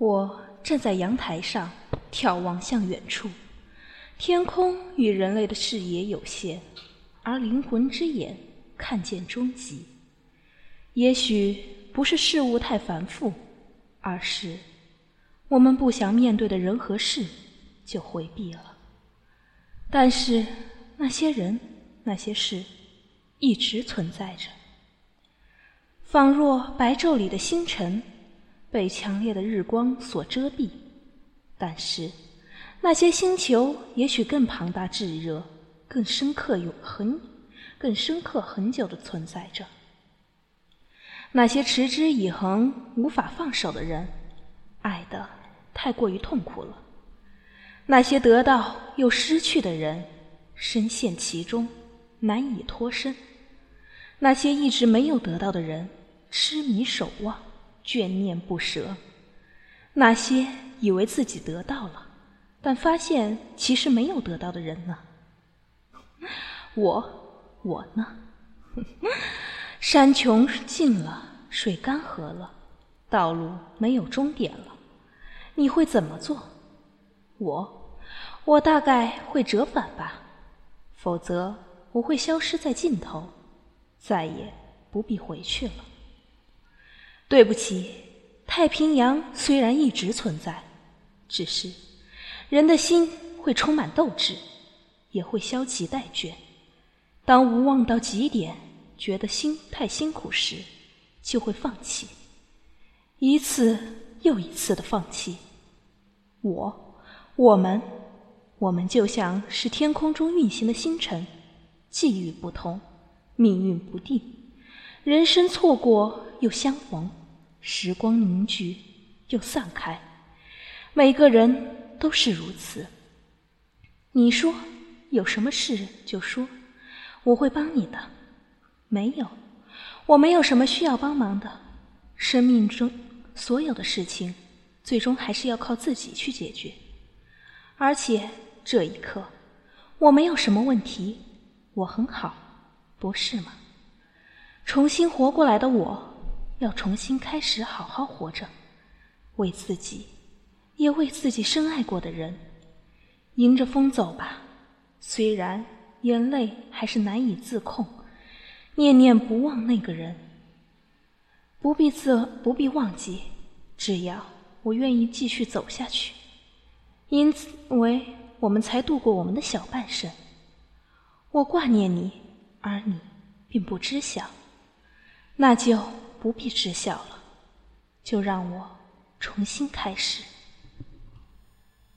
我站在阳台上，眺望向远处。天空与人类的视野有限，而灵魂之眼看见终极。也许不是事物太繁复，而是我们不想面对的人和事就回避了。但是那些人、那些事一直存在着，仿若白昼里的星辰。被强烈的日光所遮蔽，但是那些星球也许更庞大、炙热、更深刻、永恒、更深刻、很久的存在着。那些持之以恒、无法放手的人，爱的太过于痛苦了；那些得到又失去的人，深陷其中，难以脱身；那些一直没有得到的人，痴迷守望。眷念不舍，那些以为自己得到了，但发现其实没有得到的人呢？我，我呢？山穷尽了，水干涸了，道路没有终点了，你会怎么做？我，我大概会折返吧，否则我会消失在尽头，再也不必回去了。对不起，太平洋虽然一直存在，只是人的心会充满斗志，也会消极怠倦。当无望到极点，觉得心太辛苦时，就会放弃，一次又一次的放弃。我，我们，我们就像是天空中运行的星辰，际遇不同，命运不定，人生错过又相逢。时光凝聚，又散开。每个人都是如此。你说有什么事就说，我会帮你的。没有，我没有什么需要帮忙的。生命中所有的事情，最终还是要靠自己去解决。而且这一刻，我没有什么问题，我很好，不是吗？重新活过来的我。要重新开始，好好活着，为自己，也为自己深爱过的人，迎着风走吧。虽然眼泪还是难以自控，念念不忘那个人，不必自不必忘记，只要我愿意继续走下去，因此为我们才度过我们的小半生。我挂念你，而你并不知晓，那就。不必知晓了，就让我重新开始。